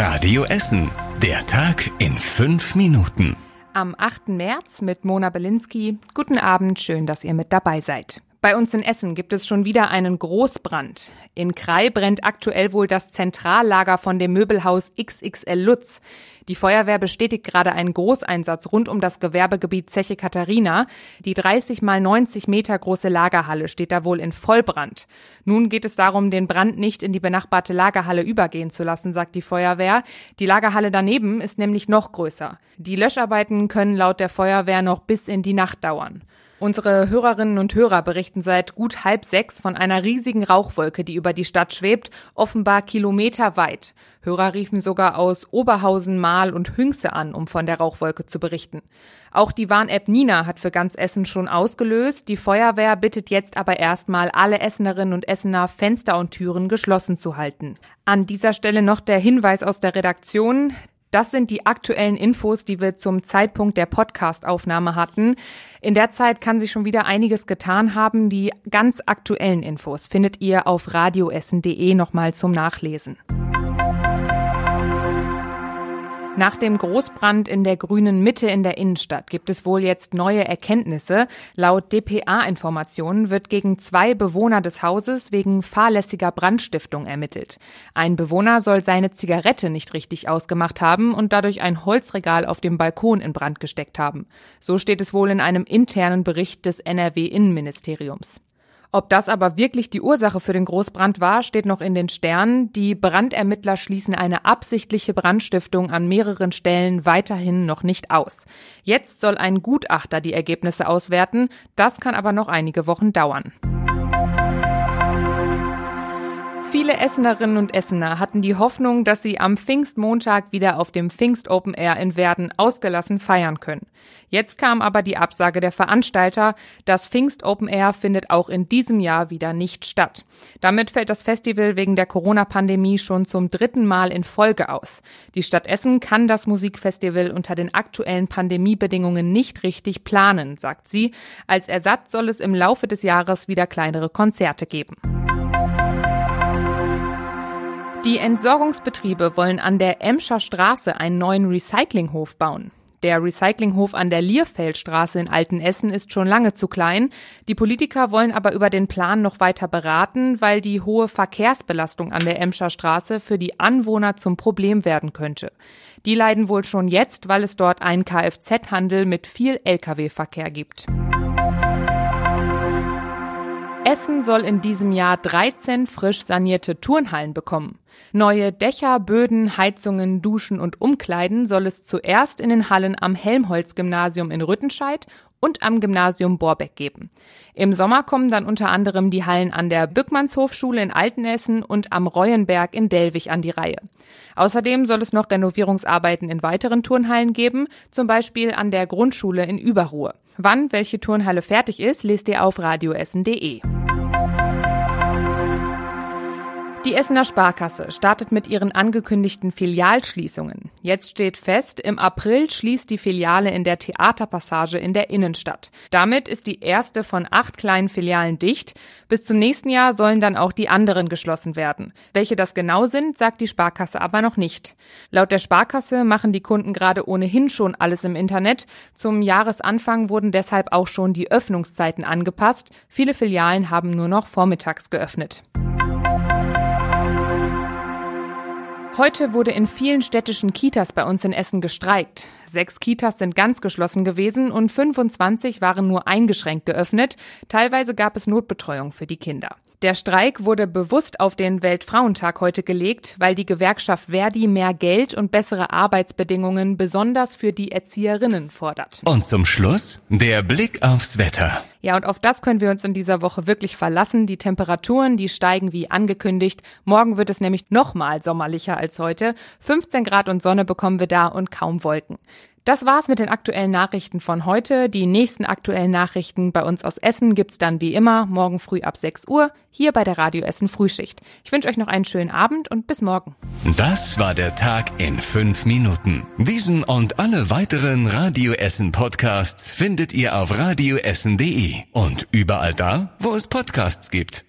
Radio Essen. Der Tag in fünf Minuten. Am 8. März mit Mona Belinsky. Guten Abend, schön, dass ihr mit dabei seid. Bei uns in Essen gibt es schon wieder einen Großbrand. In Krai brennt aktuell wohl das Zentrallager von dem Möbelhaus XXL Lutz. Die Feuerwehr bestätigt gerade einen Großeinsatz rund um das Gewerbegebiet Zeche Katharina. Die 30 mal 90 Meter große Lagerhalle steht da wohl in Vollbrand. Nun geht es darum, den Brand nicht in die benachbarte Lagerhalle übergehen zu lassen, sagt die Feuerwehr. Die Lagerhalle daneben ist nämlich noch größer. Die Löscharbeiten können laut der Feuerwehr noch bis in die Nacht dauern. Unsere Hörerinnen und Hörer berichten seit gut halb sechs von einer riesigen Rauchwolke, die über die Stadt schwebt, offenbar kilometerweit. Hörer riefen sogar aus Oberhausen, Mahl und Hünxe an, um von der Rauchwolke zu berichten. Auch die Warn-App Nina hat für ganz Essen schon ausgelöst. Die Feuerwehr bittet jetzt aber erstmal alle Essenerinnen und Essener, Fenster und Türen geschlossen zu halten. An dieser Stelle noch der Hinweis aus der Redaktion. Das sind die aktuellen Infos, die wir zum Zeitpunkt der Podcastaufnahme hatten. In der Zeit kann sich schon wieder einiges getan haben. Die ganz aktuellen Infos findet ihr auf radioessen.de nochmal zum Nachlesen. Nach dem Großbrand in der grünen Mitte in der Innenstadt gibt es wohl jetzt neue Erkenntnisse. Laut DPA-Informationen wird gegen zwei Bewohner des Hauses wegen fahrlässiger Brandstiftung ermittelt. Ein Bewohner soll seine Zigarette nicht richtig ausgemacht haben und dadurch ein Holzregal auf dem Balkon in Brand gesteckt haben. So steht es wohl in einem internen Bericht des NRW-Innenministeriums. Ob das aber wirklich die Ursache für den Großbrand war, steht noch in den Sternen. Die Brandermittler schließen eine absichtliche Brandstiftung an mehreren Stellen weiterhin noch nicht aus. Jetzt soll ein Gutachter die Ergebnisse auswerten. Das kann aber noch einige Wochen dauern. Viele Essenerinnen und Essener hatten die Hoffnung, dass sie am Pfingstmontag wieder auf dem Pfingst Open Air in Werden ausgelassen feiern können. Jetzt kam aber die Absage der Veranstalter, das Pfingst Open Air findet auch in diesem Jahr wieder nicht statt. Damit fällt das Festival wegen der Corona-Pandemie schon zum dritten Mal in Folge aus. Die Stadt Essen kann das Musikfestival unter den aktuellen Pandemiebedingungen nicht richtig planen, sagt sie. Als Ersatz soll es im Laufe des Jahres wieder kleinere Konzerte geben. Die Entsorgungsbetriebe wollen an der Emscher Straße einen neuen Recyclinghof bauen. Der Recyclinghof an der Lierfeldstraße in Altenessen ist schon lange zu klein. Die Politiker wollen aber über den Plan noch weiter beraten, weil die hohe Verkehrsbelastung an der Emscher Straße für die Anwohner zum Problem werden könnte. Die leiden wohl schon jetzt, weil es dort einen Kfz-Handel mit viel Lkw-Verkehr gibt. Essen soll in diesem Jahr 13 frisch sanierte Turnhallen bekommen. Neue Dächer, Böden, Heizungen, Duschen und Umkleiden soll es zuerst in den Hallen am Helmholtz-Gymnasium in Rüttenscheid und am Gymnasium Borbeck geben. Im Sommer kommen dann unter anderem die Hallen an der Bückmannshofschule in Altenessen und am Reuenberg in Delwig an die Reihe. Außerdem soll es noch Renovierungsarbeiten in weiteren Turnhallen geben, zum Beispiel an der Grundschule in Überruhe. Wann welche Turnhalle fertig ist, lest ihr auf radioessen.de. Die Essener Sparkasse startet mit ihren angekündigten Filialschließungen. Jetzt steht fest, im April schließt die Filiale in der Theaterpassage in der Innenstadt. Damit ist die erste von acht kleinen Filialen dicht. Bis zum nächsten Jahr sollen dann auch die anderen geschlossen werden. Welche das genau sind, sagt die Sparkasse aber noch nicht. Laut der Sparkasse machen die Kunden gerade ohnehin schon alles im Internet. Zum Jahresanfang wurden deshalb auch schon die Öffnungszeiten angepasst. Viele Filialen haben nur noch vormittags geöffnet. Heute wurde in vielen städtischen Kitas bei uns in Essen gestreikt. Sechs Kitas sind ganz geschlossen gewesen und 25 waren nur eingeschränkt geöffnet. Teilweise gab es Notbetreuung für die Kinder. Der Streik wurde bewusst auf den Weltfrauentag heute gelegt, weil die Gewerkschaft Verdi mehr Geld und bessere Arbeitsbedingungen besonders für die Erzieherinnen fordert. Und zum Schluss der Blick aufs Wetter. Ja, und auf das können wir uns in dieser Woche wirklich verlassen. Die Temperaturen, die steigen wie angekündigt. Morgen wird es nämlich nochmal sommerlicher als heute. 15 Grad und Sonne bekommen wir da und kaum Wolken. Das war's mit den aktuellen Nachrichten von heute. Die nächsten aktuellen Nachrichten bei uns aus Essen gibt's dann wie immer morgen früh ab 6 Uhr hier bei der Radio Essen Frühschicht. Ich wünsche euch noch einen schönen Abend und bis morgen. Das war der Tag in fünf Minuten. Diesen und alle weiteren Radio Essen Podcasts findet ihr auf radioessen.de und überall da, wo es Podcasts gibt.